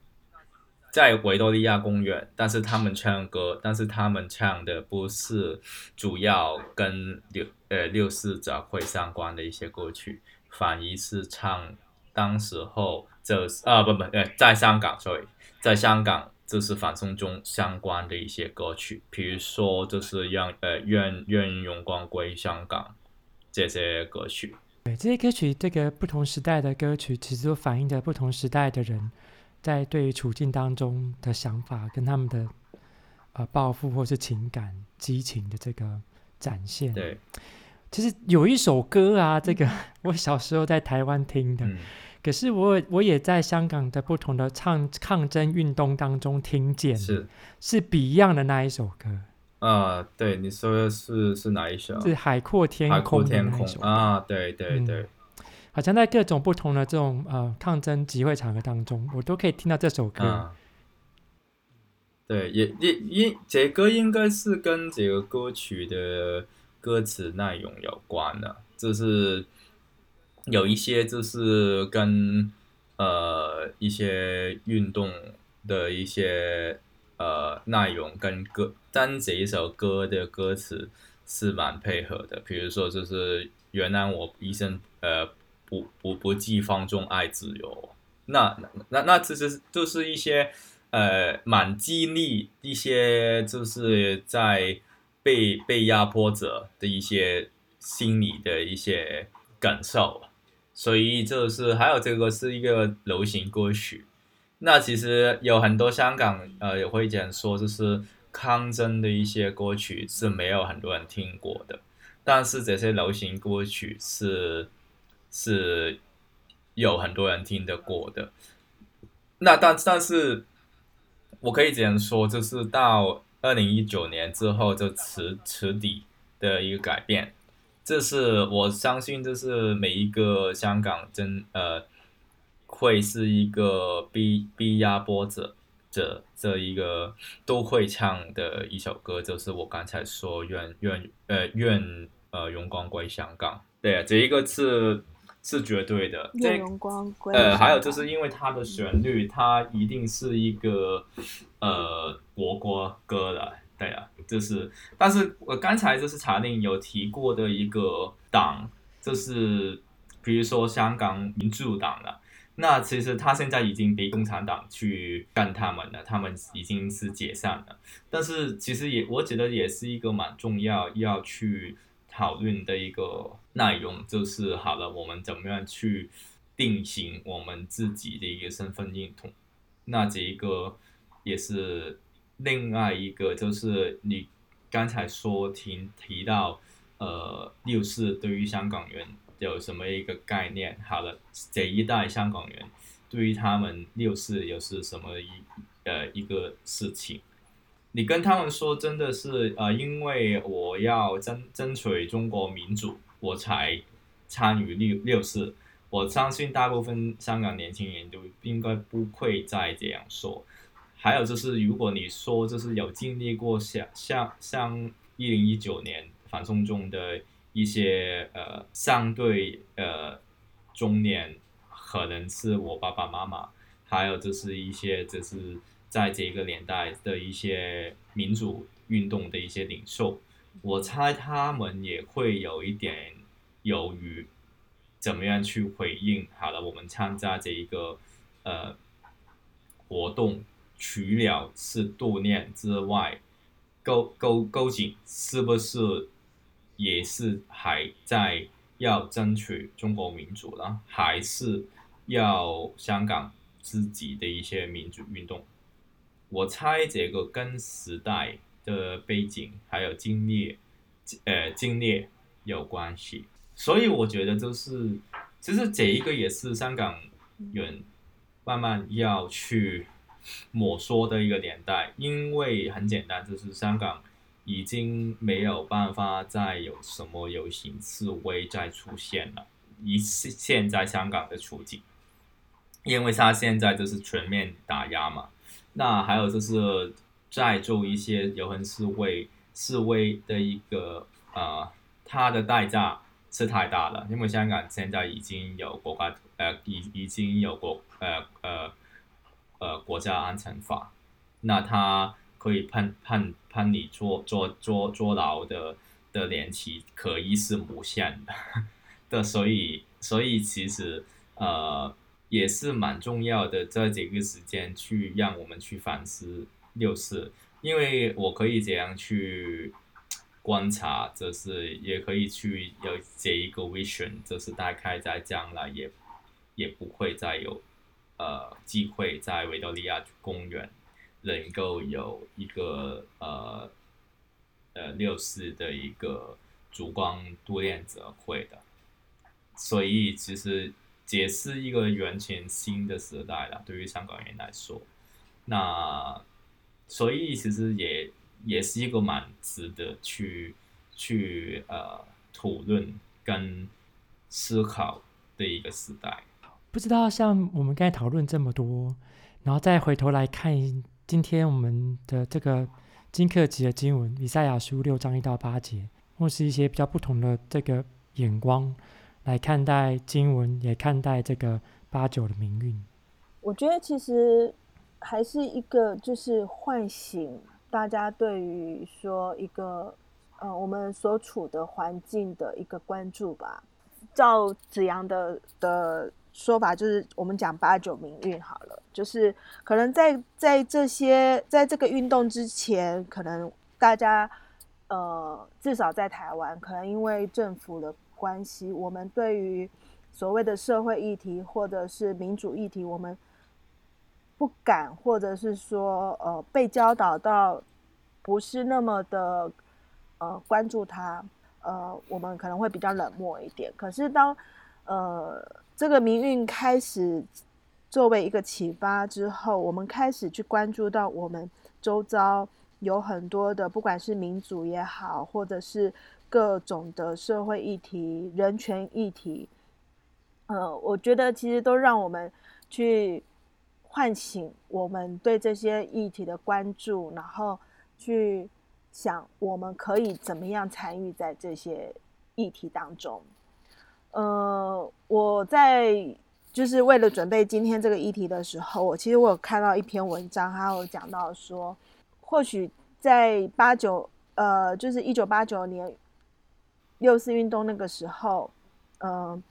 在维多利亚公园，但是他们唱歌，但是他们唱的不是主要跟六呃六四集会相关的一些歌曲。反而是唱当时候这是啊不不呃在香港，sorry，在香港就是反送中相关的一些歌曲，比如说就是让呃愿愿荣光归香港这些歌曲。对，这些歌曲，这个不同时代的歌曲，其实都反映着不同时代的人在对于处境当中的想法跟他们的呃抱负或是情感激情的这个展现。对。其实有一首歌啊，这个 我小时候在台湾听的，嗯、可是我我也在香港的不同的抗抗争运动当中听见，是是 Beyond 的那一首歌。啊、呃，对，你说的是是哪一首？是海阔天空的那一首啊，对对对、嗯，好像在各种不同的这种呃抗争集会场合当中，我都可以听到这首歌。啊、对，也也应，这歌应该是跟这个歌曲的。歌词内容有关的，就是有一些就是跟呃一些运动的一些呃内容跟歌，但这一首歌的歌词是蛮配合的。比如说，就是原来我一生呃不不不计放纵爱自由，那那那其实就是一些呃蛮激励一些就是在被被压迫者的一些心理的一些感受，所以就是还有这个是一个流行歌曲。那其实有很多香港呃也会讲说，就是抗争的一些歌曲是没有很多人听过的，但是这些流行歌曲是是有很多人听得过的。那但但是，我可以这样说，就是到二零一九年之后就彻彻底的一个改变，这是我相信，这是每一个香港真呃。会是一个逼逼压迫者这这一个都会唱的一首歌，就是我刚才说愿愿呃愿呃荣光归香港，对，这一个是是绝对的。愿荣光归。呃，还有就是因为它的旋律，它一定是一个呃国歌歌了，对啊，就是，但是我刚才就是查令有提过的一个党，就是比如说香港民主党了。那其实他现在已经被共产党去干他们了，他们已经是解散了。但是其实也，我觉得也是一个蛮重要要去讨论的一个内容，就是好了，我们怎么样去定型我们自己的一个身份认同？那这一个也是另外一个，就是你刚才说提提到，呃，六四对于香港人。有什么一个概念？好了，这一代香港人对于他们六四又是什么一呃一个事情？你跟他们说，真的是呃，因为我要争争取中国民主，我才参与六六四。我相信大部分香港年轻人都应该不会再这样说。还有就是，如果你说就是有经历过像像像一零一九年反送中的。一些呃，相对呃，中年可能是我爸爸妈妈，还有就是一些就是在这个年代的一些民主运动的一些领袖，我猜他们也会有一点犹豫，怎么样去回应？好了，我们参加这一个呃活动，除了是悼念之外，勾勾勾紧是不是？也是还在要争取中国民主了，还是要香港自己的一些民主运动？我猜这个跟时代的背景还有经历，呃，经历有关系。所以我觉得就是，其实这一个也是香港人慢慢要去摸索的一个年代，因为很简单，就是香港。已经没有办法再有什么游行示威再出现了，以现在香港的处境，因为他现在就是全面打压嘛。那还有就是再做一些游行示威，示威的一个呃，它的代价是太大了，因为香港现在已经有国家呃，已已经有国呃呃呃国家安全法，那他。可以判判判你坐坐坐坐牢的的年期可以是无限的，的所以所以其实呃也是蛮重要的，在这个时间去让我们去反思六四，因为我可以这样去观察，就是也可以去有这一个 vision，就是大概在将来也也不会再有呃机会在维多利亚公园。能够有一个呃呃六四的一个烛光悼念者会的，所以其实也是一个完全新的时代了，对于香港人来说，那所以其实也也是一个蛮值得去去呃讨论跟思考的一个时代。不知道像我们刚才讨论这么多，然后再回头来看。今天我们的这个金课集的经文，以赛亚书六章一到八节，或是一些比较不同的这个眼光来看待经文，也看待这个八九的命运。我觉得其实还是一个就是唤醒大家对于说一个呃我们所处的环境的一个关注吧。照子阳的的说法就是我们讲八九民运好了，就是可能在在这些在这个运动之前，可能大家呃至少在台湾，可能因为政府的关系，我们对于所谓的社会议题或者是民主议题，我们不敢，或者是说呃被教导到不是那么的呃关注他，呃我们可能会比较冷漠一点。可是当呃这个民运开始作为一个启发之后，我们开始去关注到我们周遭有很多的，不管是民主也好，或者是各种的社会议题、人权议题，呃，我觉得其实都让我们去唤醒我们对这些议题的关注，然后去想我们可以怎么样参与在这些议题当中。呃，我在就是为了准备今天这个议题的时候，我其实我有看到一篇文章，还有讲到说，或许在八九呃，就是一九八九年六四运动那个时候，嗯、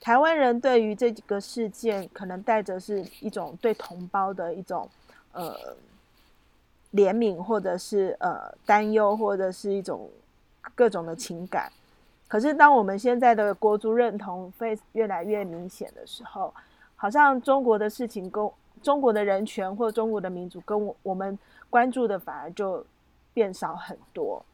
台湾人对于这几个事件，可能带着是一种对同胞的一种呃怜悯，或者是呃担忧，或者是一种各种的情感。可是，当我们现在的国族认同会越来越明显的时候，好像中国的事情跟中国的人权或中国的民主跟我我们关注的反而就变少很多。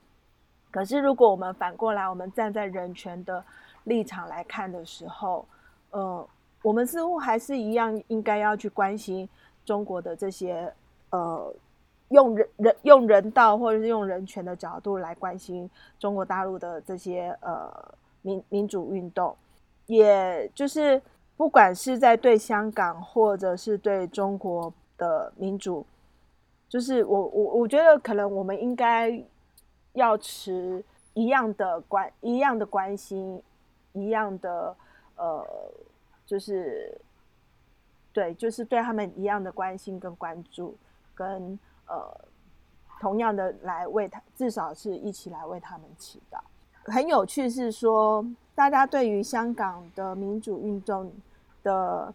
可是，如果我们反过来，我们站在人权的立场来看的时候，呃，我们似乎还是一样应该要去关心中国的这些呃。用人人用人道或者是用人权的角度来关心中国大陆的这些呃民民主运动，也就是不管是在对香港或者是对中国的民主，就是我我我觉得可能我们应该要持一样的关一样的关心，一样的呃，就是对，就是对他们一样的关心跟关注跟。呃，同样的来为他，至少是一起来为他们祈祷。很有趣是说，大家对于香港的民主运动的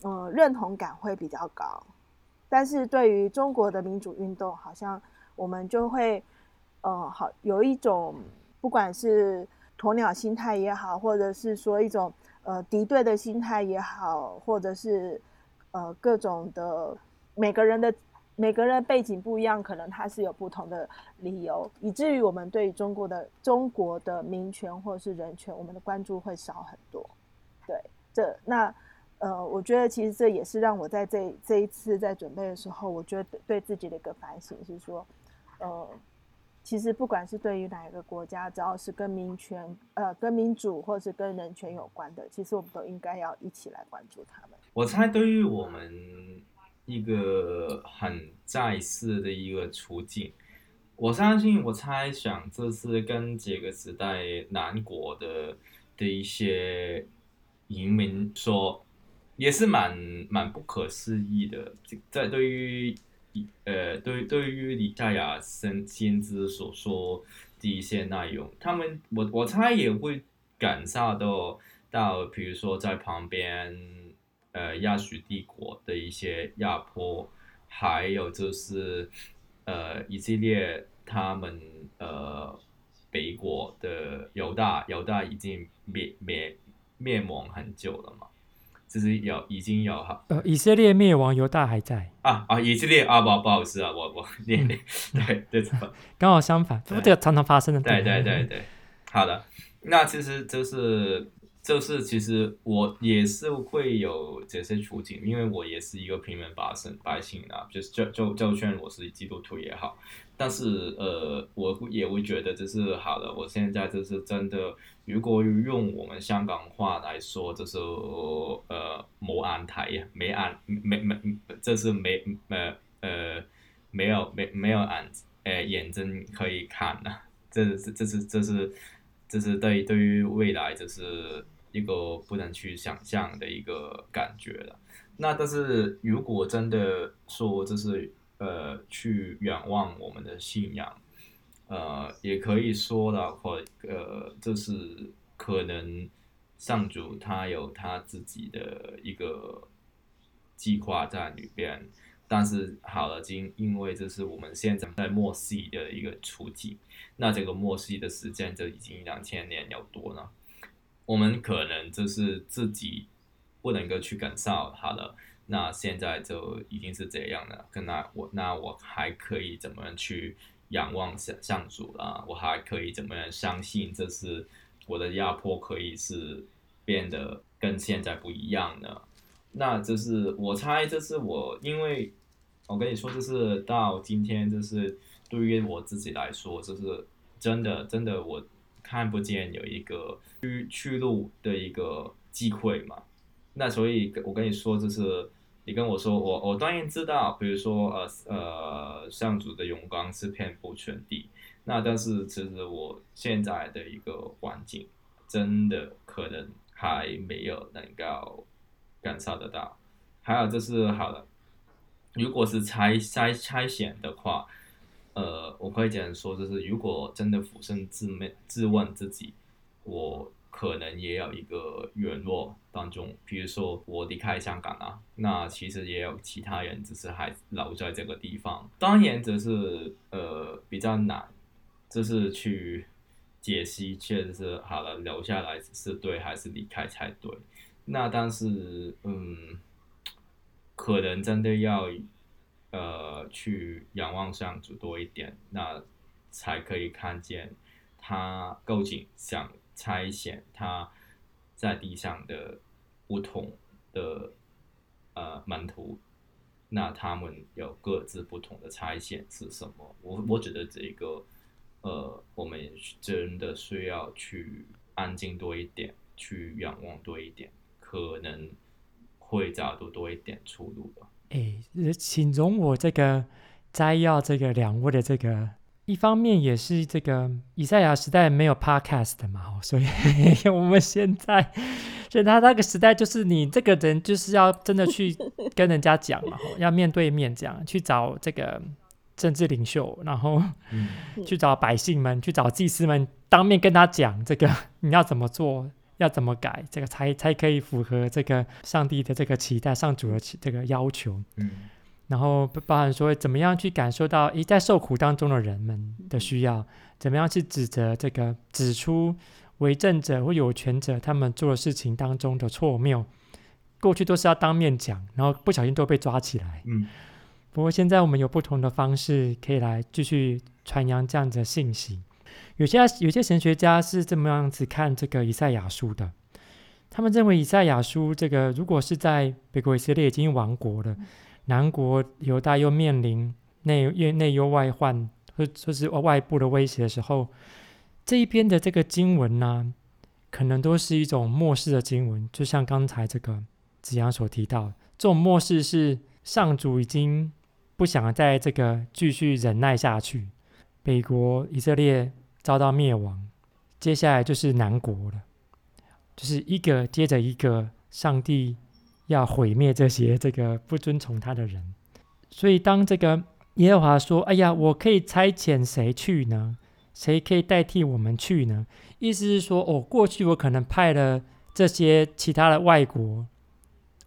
呃认同感会比较高，但是对于中国的民主运动，好像我们就会呃好有一种不管是鸵鸟心态也好，或者是说一种呃敌对的心态也好，或者是呃各种的每个人的。每个人背景不一样，可能他是有不同的理由，以至于我们对于中国的中国的民权或者是人权，我们的关注会少很多。对，这那呃，我觉得其实这也是让我在这这一次在准备的时候，我觉得对自己的一个反省是说，呃，其实不管是对于哪一个国家，只要是跟民权、呃，跟民主或者是跟人权有关的，其实我们都应该要一起来关注他们。我猜，对于我们。一个很在世的一个处境，我相信，我猜想这是跟这个时代南国的的一些移民说，也是蛮蛮不可思议的。在对于呃对对于李在亚先先知所说的一些内容，他们我我猜也会感受到到，比如说在旁边。呃，亚述帝国的一些压迫，还有就是，呃，以色列他们呃北国的犹大，犹大已经灭灭灭亡很久了嘛，就是有已经有哈，呃，以色列灭亡，犹大还在。啊啊，以色列啊，不不好意思啊，我我 念念、嗯、对对 刚好相反，这个常常发生的，对对。对对，好的，那其实就是。就是其实我也是会有这些处境，因为我也是一个平民百姓百姓啊，就是就就就算我是基督徒也好，但是呃，我也会觉得就是好了，我现在就是真的，如果用我们香港话来说，就是呃冇眼睇，没眼没没，这是没呃呃没有没没有眼呃眼睛可以看的，这是这是这是。这是对对于未来，就是一个不能去想象的一个感觉了。那但是如果真的说，这是呃去远望我们的信仰，呃，也可以说的话，呃，这是可能上主他有他自己的一个计划在里边，但是好了，今因为这是我们现在在末世的一个处境，那这个末世的时间就已经两千年有多了，我们可能就是自己不能够去感受它了，那现在就已经是这样了，那我那我还可以怎么去仰望上上主啦？我还可以怎么样相信这是？我的压迫可以是变得跟现在不一样的，那就是我猜，这是我因为我跟你说，就是到今天，就是对于我自己来说，就是真的真的我看不见有一个去去路的一个机会嘛。那所以我跟你说，就是你跟我说，我我当然知道，比如说呃呃，上主的荣光是遍布全地。那但是其实我现在的一个环境，真的可能还没有能够感受得到。还有就是好了，如果是拆拆拆险的话，呃，我可以这样说，就是如果真的俯身自问自问自己，我可能也有一个软弱当中，比如说我离开香港啊，那其实也有其他人只是还留在这个地方，当然只是呃比较难。就是去解析，确实是好了，留下来是对还是离开才对？那但是，嗯，可能真的要呃去仰望上主多一点，那才可以看见他究竟想拆显他在地上的不同的呃门徒，那他们有各自不同的差遣是什么？我我觉得这个。呃，我们真的需要去安静多一点，去仰望多一点，可能会找到多一点出路吧。哎，请容我这个摘要这个两位的这个，一方面也是这个以赛亚时代没有 podcast 的嘛，所以 我们现在，所以他那个时代就是你这个人就是要真的去跟人家讲嘛，要面对面讲，去找这个。政治领袖，然后去找百姓们，去找祭司们，当面跟他讲这个 你要怎么做，要怎么改，这个才才可以符合这个上帝的这个期待，上主的这个要求。嗯，然后包含说怎么样去感受到一在受苦当中的人们的需要，怎么样去指责这个指出为政者或有权者他们做的事情当中的错谬，过去都是要当面讲，然后不小心都被抓起来。嗯。不过现在我们有不同的方式可以来继续传扬这样子的信息。有些有些神学家是这么样子看这个以赛亚书的，他们认为以赛亚书这个如果是在北国以色列已经亡国了，南国犹大又面临内内忧外患，或者是外部的威胁的时候，这一边的这个经文呢，可能都是一种末世的经文，就像刚才这个子阳所提到，这种末世是上主已经。不想再这个继续忍耐下去，北国以色列遭到灭亡，接下来就是南国了，就是一个接着一个，上帝要毁灭这些这个不遵从他的人。所以当这个耶和华说：“哎呀，我可以差遣谁去呢？谁可以代替我们去呢？”意思是说，哦，过去我可能派了这些其他的外国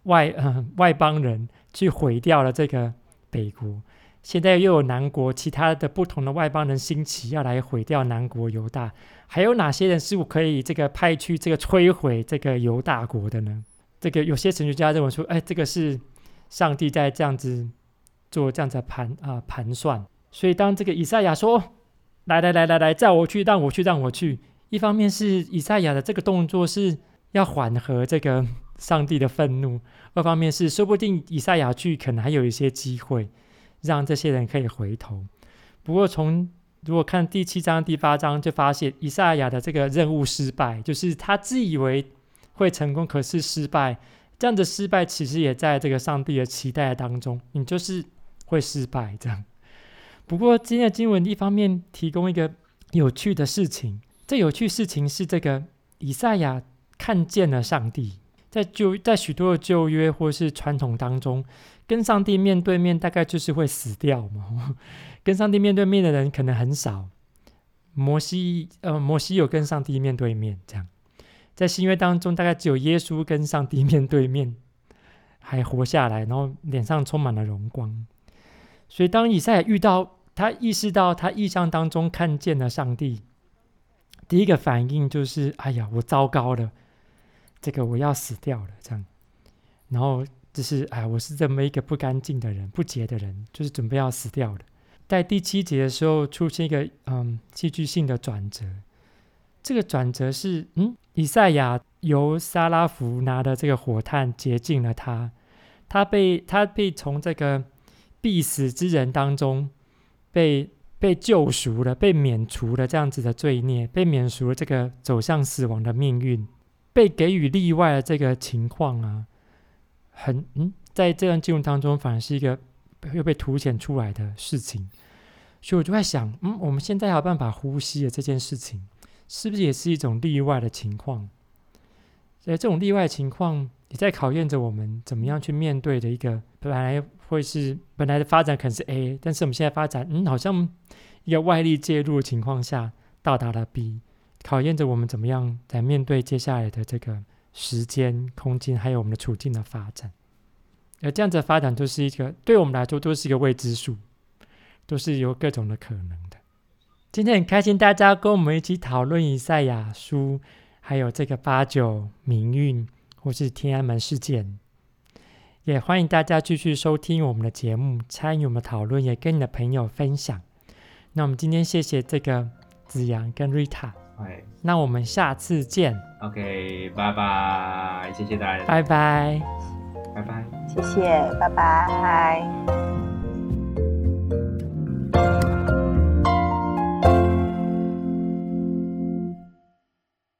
外呃外邦人去毁掉了这个。北国现在又有南国，其他的不同的外邦人兴起，要来毁掉南国犹大。还有哪些人是我可以这个派去这个摧毁这个犹大国的呢？这个有些神学家认为说，哎，这个是上帝在这样子做这样子盘啊、盘算。所以当这个以赛亚说，来来来来来，叫我去，让我去，让我去。一方面是以赛亚的这个动作是要缓和这个上帝的愤怒。二方面是，说不定以赛亚去可能还有一些机会，让这些人可以回头。不过从如果看第七章、第八章，就发现以赛亚的这个任务失败，就是他自以为会成功，可是失败。这样的失败其实也在这个上帝的期待当中，你就是会失败这样。不过今天的经文一方面提供一个有趣的事情，这有趣事情是这个以赛亚看见了上帝。在旧在许多的旧约或是传统当中，跟上帝面对面，大概就是会死掉嘛。跟上帝面对面的人可能很少。摩西呃，摩西有跟上帝面对面这样，在新约当中，大概只有耶稣跟上帝面对面还活下来，然后脸上充满了荣光。所以当以赛遇到他意识到他意象当中看见了上帝，第一个反应就是：哎呀，我糟糕了，这个我要死掉了。这样，然后就是哎，我是这么一个不干净的人、不洁的人，就是准备要死掉了。在第七节的时候，出现一个嗯戏剧性的转折。这个转折是，嗯，以赛亚由撒拉弗拿的这个火炭洁净了他，他被他被从这个必死之人当中被被救赎了，被免除了这样子的罪孽，被免除了这个走向死亡的命运，被给予例外的这个情况啊，很嗯，在这段记录当中，反而是一个。又被凸显出来的事情，所以我就在想，嗯，我们现在还有办法呼吸的这件事情，是不是也是一种例外的情况？所以这种例外情况也在考验着我们怎么样去面对的一个本来会是本来的发展可能是 A，但是我们现在发展，嗯，好像一个外力介入的情况下到达了 B，考验着我们怎么样在面对接下来的这个时间、空间，还有我们的处境的发展。而这样子的发展，都是一个对我们来说都是一个未知数，都是有各种的可能的。今天很开心，大家跟我们一起讨论以赛亚书，还有这个八九民运或是天安门事件。也欢迎大家继续收听我们的节目，参与我们的讨论，也跟你的朋友分享。那我们今天谢谢这个子阳跟 Rita，哎，那我们下次见。ok 拜拜谢谢大家拜拜。拜拜。谢谢拜拜拜。